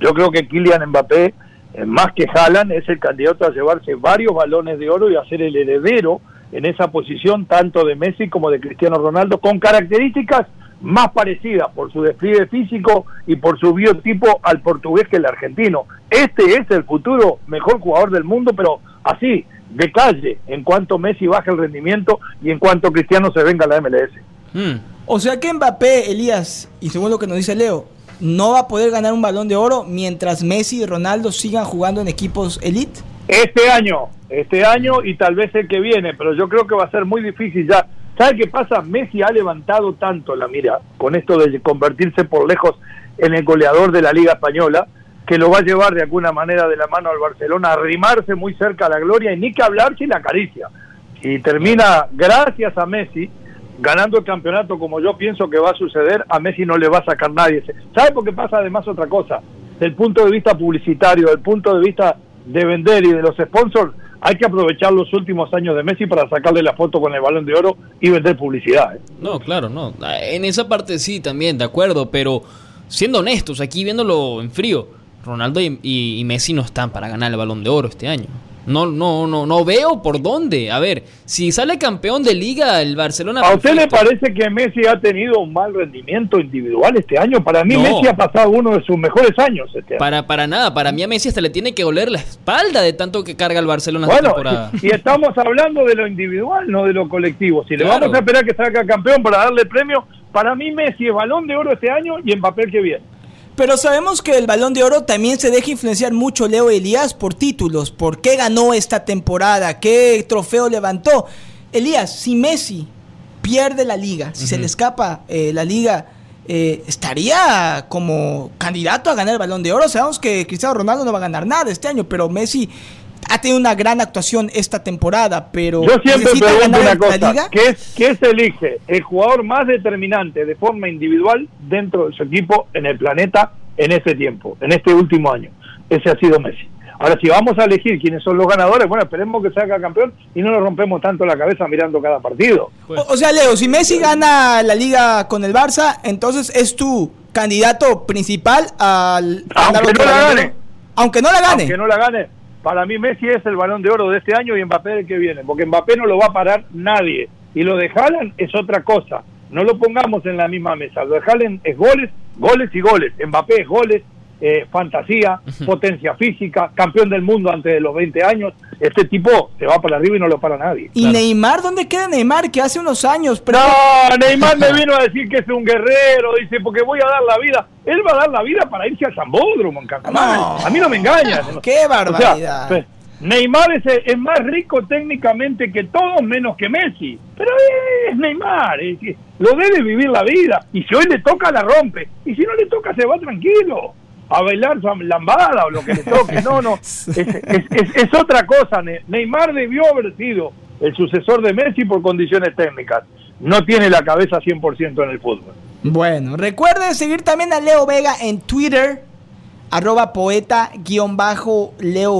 C: Yo creo que Kylian Mbappé, eh, más que Haaland, es el candidato a llevarse varios balones de oro y a ser el heredero en esa posición tanto de Messi como de Cristiano Ronaldo, con características más parecidas por su despliegue físico y por su biotipo al portugués que el argentino. Este es el futuro mejor jugador del mundo, pero así, de calle, en cuanto Messi baje el rendimiento y en cuanto Cristiano se venga a la MLS.
A: Hmm. O sea que Mbappé, Elías, y según lo que nos dice Leo, no va a poder ganar un balón de oro mientras Messi y Ronaldo sigan jugando en equipos elite.
C: Este año, este año y tal vez el que viene, pero yo creo que va a ser muy difícil ya. ¿Sabe qué pasa? Messi ha levantado tanto la mira con esto de convertirse por lejos en el goleador de la Liga Española, que lo va a llevar de alguna manera de la mano al Barcelona a arrimarse muy cerca a la gloria y ni que hablar si la acaricia. Y termina, gracias a Messi, ganando el campeonato como yo pienso que va a suceder, a Messi no le va a sacar nadie. ¿Sabe por qué pasa además otra cosa? Del punto de vista publicitario, del punto de vista de vender y de los sponsors, hay que aprovechar los últimos años de Messi para sacarle la foto con el balón de oro y vender publicidad. ¿eh?
B: No, claro, no. En esa parte sí, también, de acuerdo, pero siendo honestos, aquí viéndolo en frío, Ronaldo y Messi no están para ganar el balón de oro este año. No, no, no, no veo por dónde. A ver, si sale campeón de liga el Barcelona.
C: ¿A usted le parece que Messi ha tenido un mal rendimiento individual este año? Para mí Messi ha pasado uno de sus mejores años este año.
B: Para, para nada, para mí a Messi hasta le tiene que oler la espalda de tanto que carga el Barcelona
C: esta temporada. Y estamos hablando de lo individual, no de lo colectivo. Si le vamos a esperar que salga campeón para darle premio, para mí Messi es balón de oro este año y en papel que viene.
A: Pero sabemos que el balón de oro también se deja influenciar mucho Leo Elías por títulos, por qué ganó esta temporada, qué trofeo levantó. Elías, si Messi pierde la liga, si se le escapa eh, la liga, eh, estaría como candidato a ganar el balón de oro. Sabemos que Cristiano Ronaldo no va a ganar nada este año, pero Messi ha tenido una gran actuación esta temporada, pero
C: yo siempre pregunto una cosa, ¿qué, ¿qué se elige? El jugador más determinante de forma individual dentro de su equipo en el planeta en este tiempo, en este último año. Ese ha sido Messi. Ahora, si vamos a elegir quiénes son los ganadores, bueno, esperemos que salga campeón y no nos rompemos tanto la cabeza mirando cada partido.
A: O, sea, Leo, si Messi gana la liga con el Barça, entonces es tu candidato principal al...
C: Aunque no la gane.
A: Aunque no la gane.
C: Aunque no la gane para mí Messi es el balón de oro de este año y Mbappé el que viene, porque Mbappé no lo va a parar nadie. Y lo de es otra cosa. No lo pongamos en la misma mesa. Lo de Haaland es goles, goles y goles. Mbappé es goles, eh, fantasía, potencia física, campeón del mundo antes de los 20 años. Este tipo se va para arriba y no lo para nadie.
A: ¿Y Neymar? ¿Dónde queda Neymar? Que hace unos años.
C: Pero... No, Neymar me vino a decir que es un guerrero. Dice, porque voy a dar la vida. Él va a dar la vida para irse al Zambódromo en A mí no me engañas.
A: ¡Qué barbaridad!
C: Pues, Neymar es, es, más rico técnicamente que todos, menos que Messi. Pero es Neymar, lo debe vivir la vida. Y si hoy le toca, la rompe. Y si no le toca, se va tranquilo a bailar su lambada o lo que le toque. No, no. Es, otra cosa. Neymar debió haber sido el sucesor de Messi por condiciones técnicas. no tiene la cabeza 100% en el fútbol.
A: Bueno, recuerden seguir también a Leo Vega en Twitter, arroba poeta-leo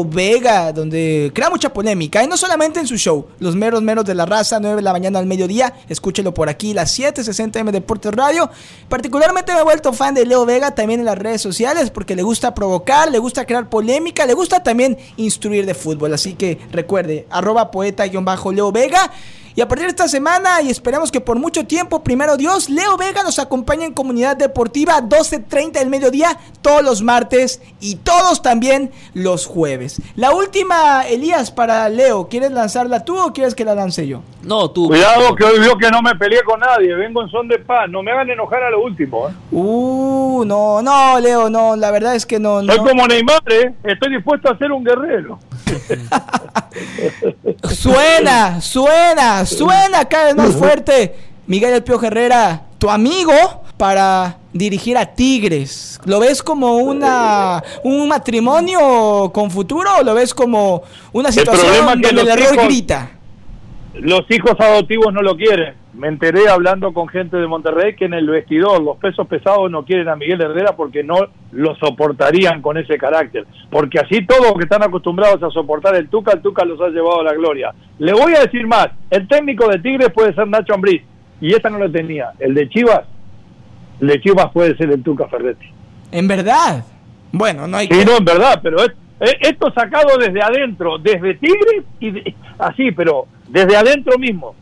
A: Vega, donde crea mucha polémica, y no solamente en su show, Los Meros Meros de la Raza, 9 de la mañana al mediodía, escúchelo por aquí, las 7.60 M Deportes Radio. Particularmente me he vuelto fan de Leo Vega también en las redes sociales, porque le gusta provocar, le gusta crear polémica, le gusta también instruir de fútbol, así que recuerde, arroba poeta-leo Vega. Y a partir de esta semana, y esperamos que por mucho tiempo, primero Dios, Leo Vega nos acompaña en Comunidad Deportiva 12.30 del mediodía, todos los martes y todos también los jueves. La última, Elías, para Leo, ¿quieres lanzarla tú o quieres que la lance yo?
B: No, tú.
C: Cuidado que hoy vio que no me peleé con nadie, vengo en son de paz, no me hagan enojar a lo último. ¿eh?
A: Uh, no, no, Leo, no, la verdad es que no.
C: Soy como Neymar, ¿eh? estoy dispuesto a ser un guerrero.
A: suena, suena, suena cada vez más fuerte. Miguel El Pio Herrera, tu amigo para dirigir a Tigres. ¿Lo ves como una un matrimonio con futuro o lo ves como una situación donde el error grita?
C: Los hijos adoptivos no lo quieren. Me enteré hablando con gente de Monterrey que en el vestidor los pesos pesados no quieren a Miguel Herrera porque no lo soportarían con ese carácter. Porque así todos que están acostumbrados a soportar el Tuca, el Tuca los ha llevado a la gloria. Le voy a decir más, el técnico de Tigres puede ser Nacho Ambriz y esta no lo tenía. El de Chivas, el de Chivas puede ser el Tuca Ferretti.
A: ¿En verdad? Bueno, no hay
C: sí, no, en verdad, pero esto sacado desde adentro, desde Tigres y así, pero desde adentro mismo.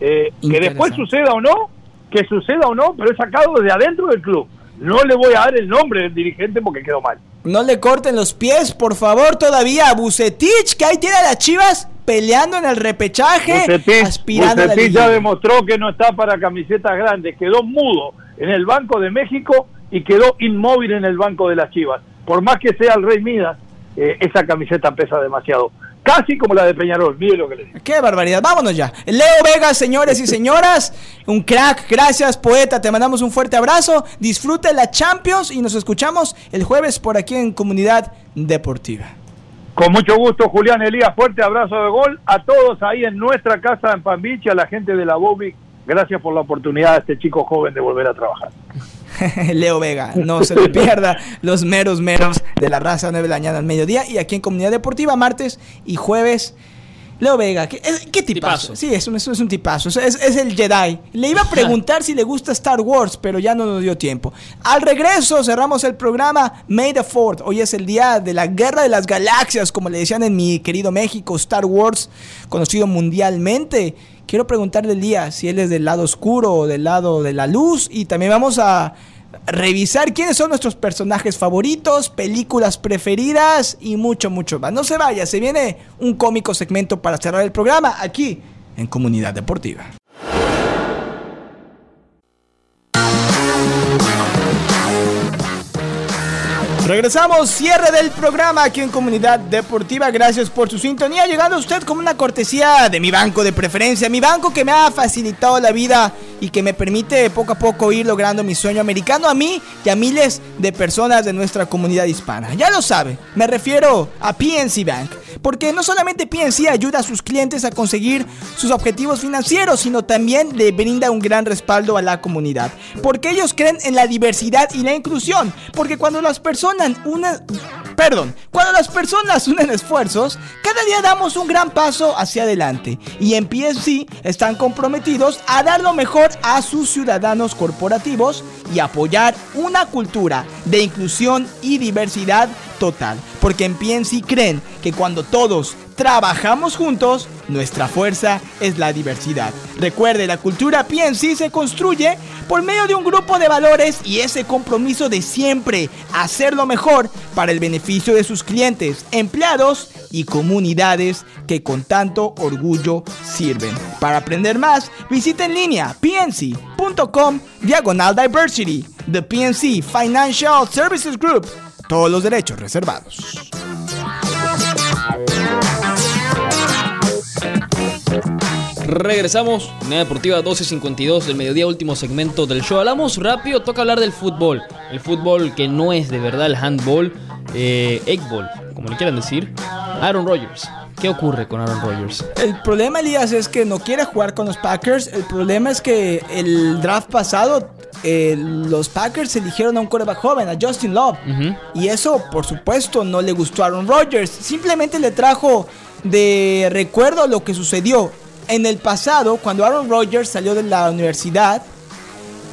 C: Eh, que después suceda o no, que suceda o no, pero es sacado desde adentro del club. No le voy a dar el nombre del dirigente porque quedó mal.
A: No le corten los pies, por favor, todavía a Bucetich, que ahí tiene a las chivas peleando en el repechaje,
C: Bucetich, aspirando ya demostró que no está para camisetas grandes, quedó mudo en el Banco de México y quedó inmóvil en el Banco de las Chivas. Por más que sea el Rey Midas, eh, esa camiseta pesa demasiado casi como la de Peñarol. Mire lo que le digo.
A: Qué barbaridad. Vámonos ya. Leo Vega, señores y señoras, un crack. Gracias, poeta. Te mandamos un fuerte abrazo. Disfrute la Champions y nos escuchamos el jueves por aquí en Comunidad Deportiva.
C: Con mucho gusto, Julián Elías. Fuerte abrazo de gol a todos ahí en nuestra casa en Pan a la gente de la Bobic. Gracias por la oportunidad de este chico joven de volver a trabajar.
A: Leo Vega. No se le pierda los meros meros de la raza 9 de la mañana al mediodía y aquí en Comunidad Deportiva martes y jueves. Leo Vega, ¿qué, qué tipazo? Sí, es un, es un tipazo. Es, es, el Jedi. Le iba a preguntar si le gusta Star Wars, pero ya no nos dio tiempo. Al regreso cerramos el programa May the Fourth. Hoy es el día de la Guerra de las Galaxias, como le decían en mi querido México, Star Wars, conocido mundialmente. Quiero preguntarle el día si él es del lado oscuro o del lado de la luz. Y también vamos a revisar quiénes son nuestros personajes favoritos, películas preferidas y mucho, mucho más. No se vaya, se viene un cómico segmento para cerrar el programa aquí en Comunidad Deportiva. Regresamos, cierre del programa aquí en Comunidad Deportiva. Gracias por su sintonía. Llegando a usted como una cortesía de mi banco de preferencia, mi banco que me ha facilitado la vida y que me permite poco a poco ir logrando mi sueño americano a mí y a miles de personas de nuestra comunidad hispana. Ya lo sabe, me refiero a PNC Bank, porque no solamente PNC ayuda a sus clientes a conseguir sus objetivos financieros, sino también le brinda un gran respaldo a la comunidad, porque ellos creen en la diversidad y la inclusión, porque cuando las personas Perdón, cuando las personas unen esfuerzos, cada día damos un gran paso hacia adelante. Y en PNC están comprometidos a dar lo mejor a sus ciudadanos corporativos y apoyar una cultura de inclusión y diversidad total. Porque en PNC creen que cuando todos trabajamos juntos, nuestra fuerza es la diversidad. Recuerde, la cultura PNC se construye por medio de un grupo de valores y ese compromiso de siempre hacer lo mejor para el beneficio de sus clientes, empleados y comunidades que con tanto orgullo sirven. Para aprender más, visita en línea pnc.com diagonal diversity. The PNC Financial Services Group. Todos los derechos reservados.
B: Regresamos, Unidad Deportiva 12.52 del mediodía, último segmento del show. Hablamos rápido, toca hablar del fútbol. El fútbol que no es de verdad el handball, eh, eggball, como le quieran decir. Aaron Rodgers ¿Qué ocurre con Aaron Rodgers?
A: El problema, Elías, es que no quiere jugar con los Packers. El problema es que el draft pasado eh, los Packers eligieron a un coreback joven, a Justin Love. Y eso, por supuesto, no le gustó a Aaron Rodgers. Simplemente le trajo de recuerdo lo que sucedió en el pasado, cuando Aaron Rodgers salió de la universidad.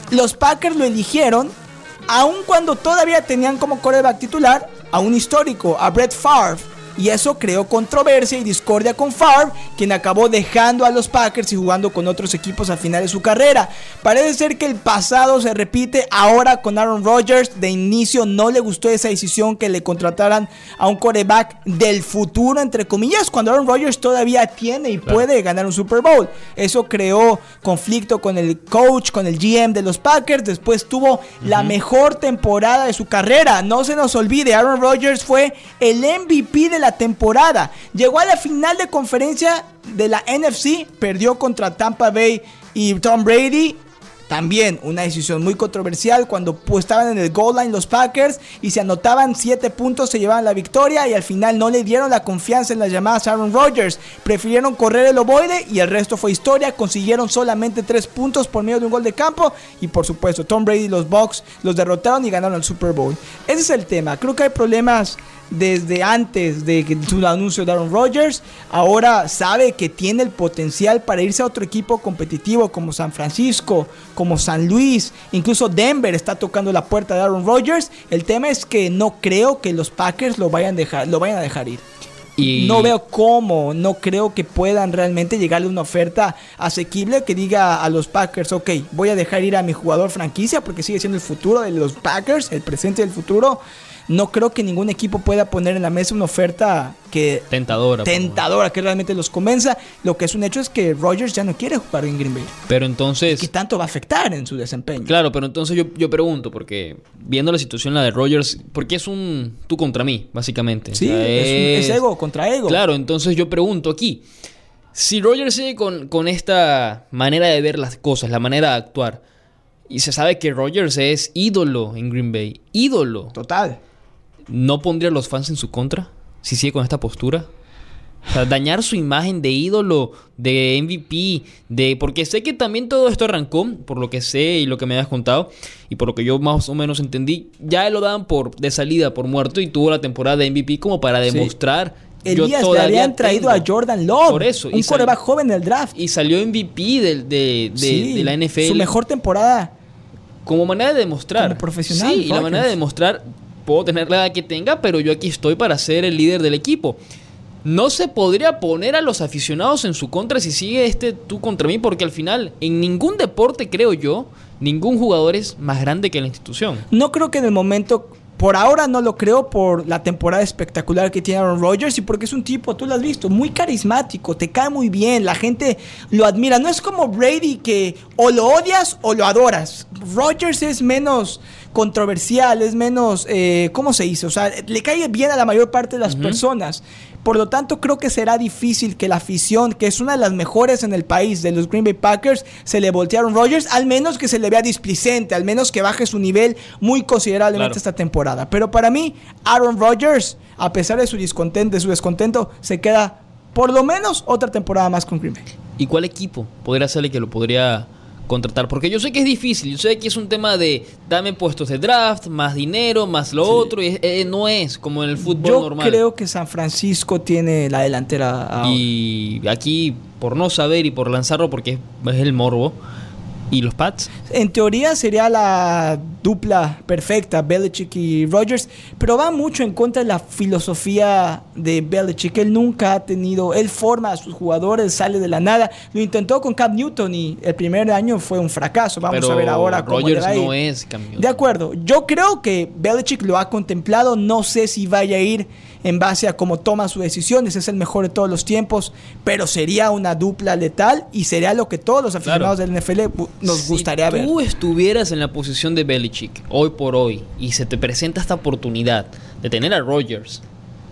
A: Los Packers lo eligieron, aun cuando todavía tenían como coreback titular a un histórico, a Brett Favre y eso creó controversia y discordia con Favre, quien acabó dejando a los Packers y jugando con otros equipos al final de su carrera. Parece ser que el pasado se repite ahora con Aaron Rodgers. De inicio no le gustó esa decisión que le contrataran a un coreback del futuro, entre comillas, cuando Aaron Rodgers todavía tiene y puede ganar un Super Bowl. Eso creó conflicto con el coach, con el GM de los Packers. Después tuvo la mejor temporada de su carrera. No se nos olvide, Aaron Rodgers fue el MVP de la temporada. Llegó a la final de conferencia de la NFC, perdió contra Tampa Bay y Tom Brady. También una decisión muy controversial cuando pues, estaban en el goal line los Packers y se anotaban 7 puntos, se llevaban la victoria y al final no le dieron la confianza en las llamadas Aaron Rodgers. Prefirieron correr el ovoide y el resto fue historia. Consiguieron solamente 3 puntos por medio de un gol de campo y por supuesto Tom Brady y los Bucks los derrotaron y ganaron el Super Bowl. Ese es el tema. Creo que hay problemas desde antes de que su anuncio de Aaron Rodgers, ahora sabe que tiene el potencial para irse a otro equipo competitivo como San Francisco, como San Luis, incluso Denver está tocando la puerta de Aaron Rodgers. El tema es que no creo que los Packers lo vayan, dejar, lo vayan a dejar ir. Y... No veo cómo, no creo que puedan realmente llegarle una oferta asequible que diga a los Packers, ok, voy a dejar ir a mi jugador franquicia porque sigue siendo el futuro de los Packers, el presente del futuro no creo que ningún equipo pueda poner en la mesa una oferta que
B: tentadora,
A: tentadora que realmente los convenza. Lo que es un hecho es que Rogers ya no quiere jugar en Green Bay.
B: Pero entonces,
A: ¿qué tanto va a afectar en su desempeño?
B: Claro, pero entonces yo, yo pregunto porque viendo la situación la de Rogers, porque es un tú contra mí, básicamente.
A: Sí, es, ego contra ego.
B: Claro, entonces yo pregunto aquí, si Rogers sigue con, con esta manera de ver las cosas, la manera de actuar, y se sabe que Rogers es ídolo en Green Bay, ídolo.
A: Total.
B: ¿No pondría a los fans en su contra si sigue con esta postura? O sea, dañar su imagen de ídolo, de MVP, de. Porque sé que también todo esto arrancó, por lo que sé y lo que me has contado, y por lo que yo más o menos entendí, ya lo daban por de salida, por muerto, y tuvo la temporada de MVP como para demostrar.
A: Elías le habían traído a Jordan Love.
B: Por eso.
A: Un coreback joven del draft.
B: Y salió MVP de, de, de, la NFL.
A: Su mejor temporada.
B: Como manera de demostrar.
A: Como profesional.
B: Sí, y la manera de demostrar puedo tener la edad que tenga, pero yo aquí estoy para ser el líder del equipo. No se podría poner a los aficionados en su contra si sigue este tú contra mí, porque al final, en ningún deporte, creo yo, ningún jugador es más grande que la institución.
A: No creo que en el momento por ahora no lo creo por la temporada espectacular que tiene Aaron Rodgers y porque es un tipo, tú lo has visto, muy carismático, te cae muy bien, la gente lo admira. No es como Brady que o lo odias o lo adoras. Rodgers es menos controversial, es menos, eh, ¿cómo se dice? O sea, le cae bien a la mayor parte de las personas. Por lo tanto, creo que será difícil que la afición, que es una de las mejores en el país de los Green Bay Packers, se le Aaron Rodgers, al menos que se le vea displicente, al menos que baje su nivel muy considerablemente esta temporada. Pero para mí, Aaron Rodgers, a pesar de su descontento, de su descontento, se queda por lo menos otra temporada más con Green Bay.
B: ¿Y cuál equipo podría ser que lo podría contratar. Porque yo sé que es difícil, yo sé que es un tema de dame puestos de draft, más dinero, más lo otro, y eh, no es como en el fútbol normal.
A: Yo creo que San Francisco tiene la delantera.
B: Y aquí, por no saber y por lanzarlo, porque es el morbo, ¿Y los Pats?
A: En teoría sería la dupla perfecta, Belichick y Rodgers, pero va mucho en contra de la filosofía de Belichick. Él nunca ha tenido, él forma a sus jugadores, sale de la nada. Lo intentó con Cam Newton y el primer año fue un fracaso. Vamos a ver ahora cómo
B: Rodgers no es Cam Newton.
A: De acuerdo, yo creo que Belichick lo ha contemplado, no sé si vaya a ir en base a cómo toma sus decisiones. Es el mejor de todos los tiempos, pero sería una dupla letal y sería lo que todos los aficionados del NFL nos gustaría ver.
B: Si tú estuvieras en la posición de Belichick hoy por hoy y se te presenta esta oportunidad de tener a Rodgers,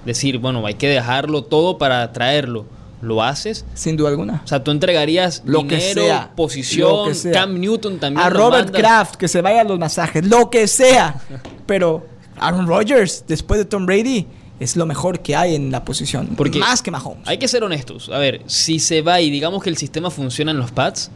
B: decir, bueno, hay que dejarlo todo para traerlo. ¿Lo haces?
A: Sin duda alguna.
B: O sea, tú entregarías lo dinero, que sea, posición, Cam Newton también.
A: A Robert Kraft, que se vaya a los masajes, lo que sea. Pero Aaron Rodgers, después de Tom Brady, es lo mejor que hay en la posición. Porque más que Mahomes.
B: Hay que ser honestos. A ver, si se va y digamos que el sistema funciona en los Pats,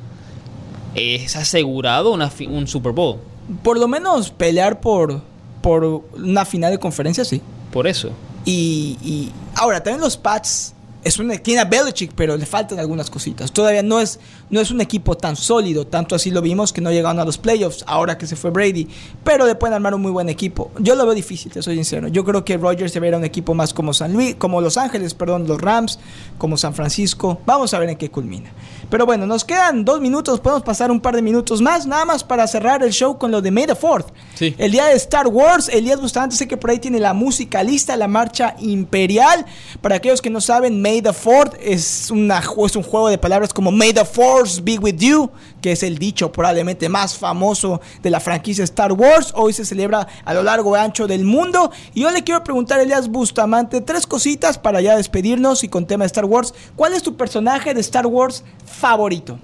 B: es asegurado un Super Bowl.
A: Por lo menos pelear por, por una final de conferencia, sí.
B: Por eso.
A: Y, y ahora, también los Pats es un, tiene a Belichick, pero le faltan algunas cositas. Todavía no es, no es un equipo tan sólido, tanto así lo vimos que no llegaron a los playoffs ahora que se fue Brady, pero le pueden armar un muy buen equipo. Yo lo veo difícil, te soy sincero. Yo creo que Rodgers debería un equipo más como San Luis, como Los Ángeles, perdón, los Rams, como San Francisco. Vamos a ver en qué culmina. Pero bueno, nos quedan dos minutos, podemos pasar un par de minutos más, nada más para cerrar el show con lo de May the Fourth. Sí. El día de Star Wars, Elías Bustamante sé que por ahí tiene la música lista, la marcha imperial. Para aquellos que no saben, May the Fourth es, un juego de palabras como May the Force be with you, que es el dicho probablemente más famoso de la franquicia Star Wars. Hoy se celebra a lo largo y ancho del mundo. Y yo le quiero preguntar a Elías Bustamante tres cositas para ya despedirnos y con tema de Star Wars. ¿Cuál es tu personaje de Star Wars favorito?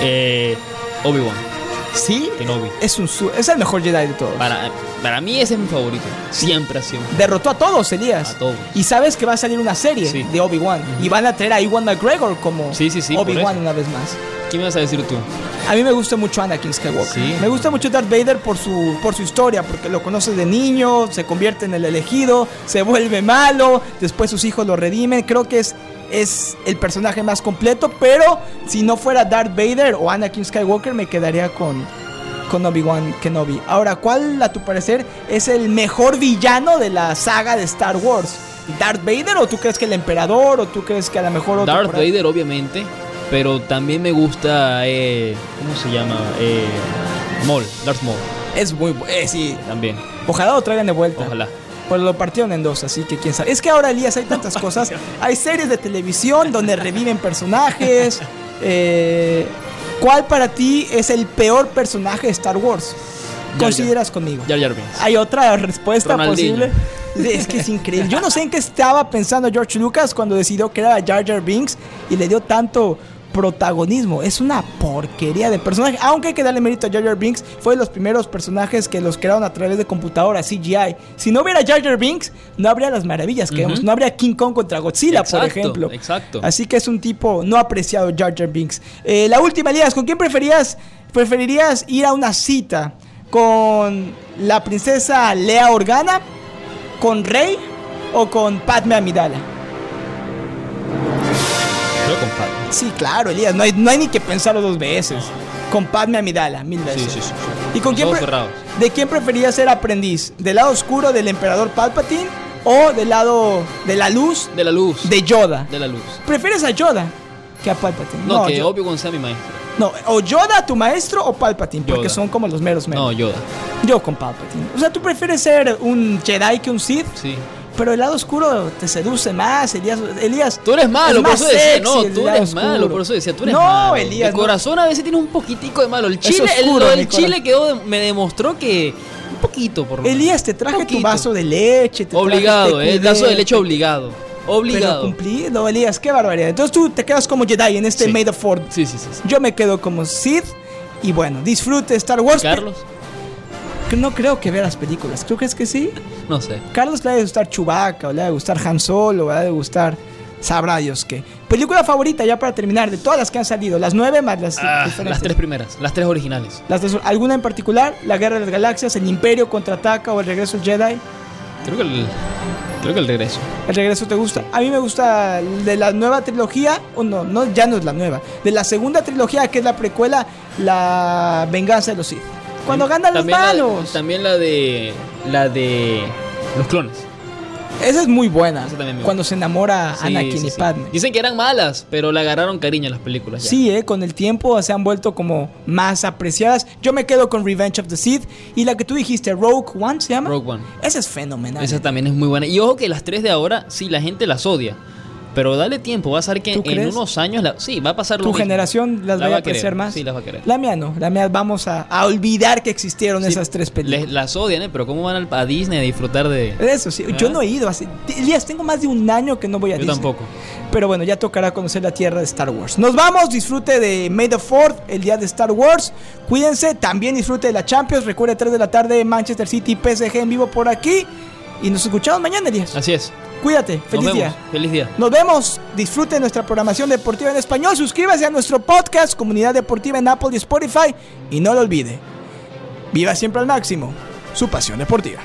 B: Eh, Obi-Wan.
A: ¿Sí? Es, un, es el mejor Jedi de todos.
B: Para, para mí ese es mi favorito. Siempre ha sido.
A: Derrotó a todos, Elías.
B: A todos.
A: Y sabes que va a salir una serie de Obi-Wan. Y van a traer a Iwan McGregor como Obi-Wan una vez más.
B: ¿Qué me vas a decir tú?
A: A mí me gusta mucho Anakin Skywalker. Me gusta mucho Darth Vader por su, por su historia, porque lo conoce de niño, se convierte en el elegido, se vuelve malo, después sus hijos lo redimen. Creo que es es el personaje más completo, pero si no fuera Darth Vader o Anakin Skywalker me quedaría con, con Obi-Wan Kenobi. Ahora, ¿cuál a tu parecer es el mejor villano de la saga de Star Wars? ¿Darth Vader o tú crees que el emperador o tú crees que a lo mejor
B: otro Darth Vader obviamente, pero también me gusta eh, ¿cómo se llama? Eh, Maul, Darth Maul.
A: Es muy eh, sí,
B: también.
A: Ojalá lo traigan de vuelta.
B: Ojalá.
A: Pues lo partieron en dos, así que quién sabe. Es que ahora, Elías, hay tantas cosas. Hay series de televisión donde reviven personajes. Eh, ¿Cuál para ti es el peor personaje de Star Wars? ¿Consideras conmigo?
B: Jar Jar Binks.
A: ¿Hay otra respuesta posible? Es que es increíble. Yo no sé en qué estaba pensando George Lucas cuando decidió que era Jar Jar Binks y le dio tanto protagonismo. Es una porquería de personaje. Aunque hay que darle mérito a Jar Jar Binks, fue de los primeros personajes que los crearon a través de computadora, CGI. Si no hubiera Jar Jar Binks, no habría las maravillas que vemos. No habría King Kong contra Godzilla, por ejemplo.
B: Exacto.
A: Así que es un tipo no apreciado, Jar Jar Binks. Eh, la última, Elías, ¿con quién preferías, preferirías ir a una cita? ¿Con la princesa Lea Organa? ¿Con Rey? ¿O con Padme Amidala?
B: Con.
A: Sí, claro, Elías. No hay, no hay ni que pensarlo dos veces. Con Padme Amidala, mil veces.
B: Sí, sí, sí.
A: ¿Y con quién ¿De quién preferías ser aprendiz? ¿Del lado oscuro del emperador Palpatine o del lado de la luz?
B: De la luz.
A: De Yoda.
B: De la luz.
A: ¿Prefieres a Yoda que a Palpatine?
B: No, que Obi-Wan sea mi maestro.
A: No, o Yoda tu maestro o Palpatine, porque son como los meros meros.
B: No, Yoda.
A: Yo con Palpatine. O sea, ¿tú prefieres ser un Jedi que un Sith?
B: Sí
A: pero el lado oscuro te seduce más, Elías. Elías
B: tú eres malo, por eso decía, no, tú eres malo, por eso decía, tú eres no, malo.
A: Elías.
B: El corazón a veces tiene un poquitico de malo. El chile, el, chile quedó, me demostró que un poquito por lo
A: Elías, te traje tu vaso de leche. Te
B: obligado, el vaso de leche obligado. Obligado.
A: Pero cumplido, Elías, qué barbaridad. Entonces tú te quedas como Jedi en este Made of Ford.
B: Sí, sí, sí,
A: Yo me quedo como Sith. Y bueno, disfrute Star Wars.
B: Carlos.
A: No creo que vea las películas. ¿Tú crees que sí?
B: No sé.
A: Carlos le va a gustar Chewbacca, o le va a gustar Han Solo, o le va a gustar. Sabrá Dios qué. Película favorita, ya para terminar, de todas las que han salido, las nueve más las
B: ah, Las tres primeras, las tres originales.
A: Las ¿Alguna en particular? ¿La Guerra de las Galaxias, El Imperio contraataca o El Regreso del Jedi?
B: Creo que el. Creo que el regreso.
A: ¿El regreso te gusta? A mí me gusta de la nueva trilogía, o no, no, ya no es la nueva. De la segunda trilogía, que es la precuela, La Venganza de los Sith. Cuando ganan los malos.
B: también la de. La de. Los clones.
A: Esa es muy buena. Cuando se enamora Anakin y Padme.
B: Dicen que eran malas, pero le agarraron cariño a las películas.
A: Sí, eh, con el tiempo se han vuelto como más apreciadas. Yo me quedo con Revenge of the Sith y la que tú dijiste, Rogue One, ¿se llama?
B: Rogue One.
A: Esa es fenomenal.
B: Esa también es muy buena. Y ojo que las tres de ahora, sí, la gente las odia. Pero dale tiempo, vas a ver que en unos años, sí, va a pasar
A: lo ¿Tu generación las va a crecer más?
B: Sí, las va a querer.
A: La mía no, la mía vamos a, olvidar que existieron esas tres películas.
B: las odian, ¿eh? pero ¿cómo van a Disney a disfrutar de...?
A: Eso sí, yo no he ido, hace, Elías, tengo más de un año que no voy a
B: Disney.
A: Yo
B: tampoco.
A: Pero bueno, ya tocará conocer la tierra de Star Wars. Nos vamos, disfrute de May the 4th, el día de Star Wars. Cuídense, también disfrute de la Champions. Recuerde 3 de la tarde Manchester City PSG en vivo por aquí. Y nos escuchamos mañana, Elías.
B: Así es.
A: Cuídate, feliz día.
B: Feliz día.
A: Nos vemos. Disfrute nuestra programación deportiva en español. Suscríbase a nuestro podcast, Comunidad Deportiva en Apple y Spotify. Y no lo olvide. Viva siempre al máximo. Su pasión deportiva.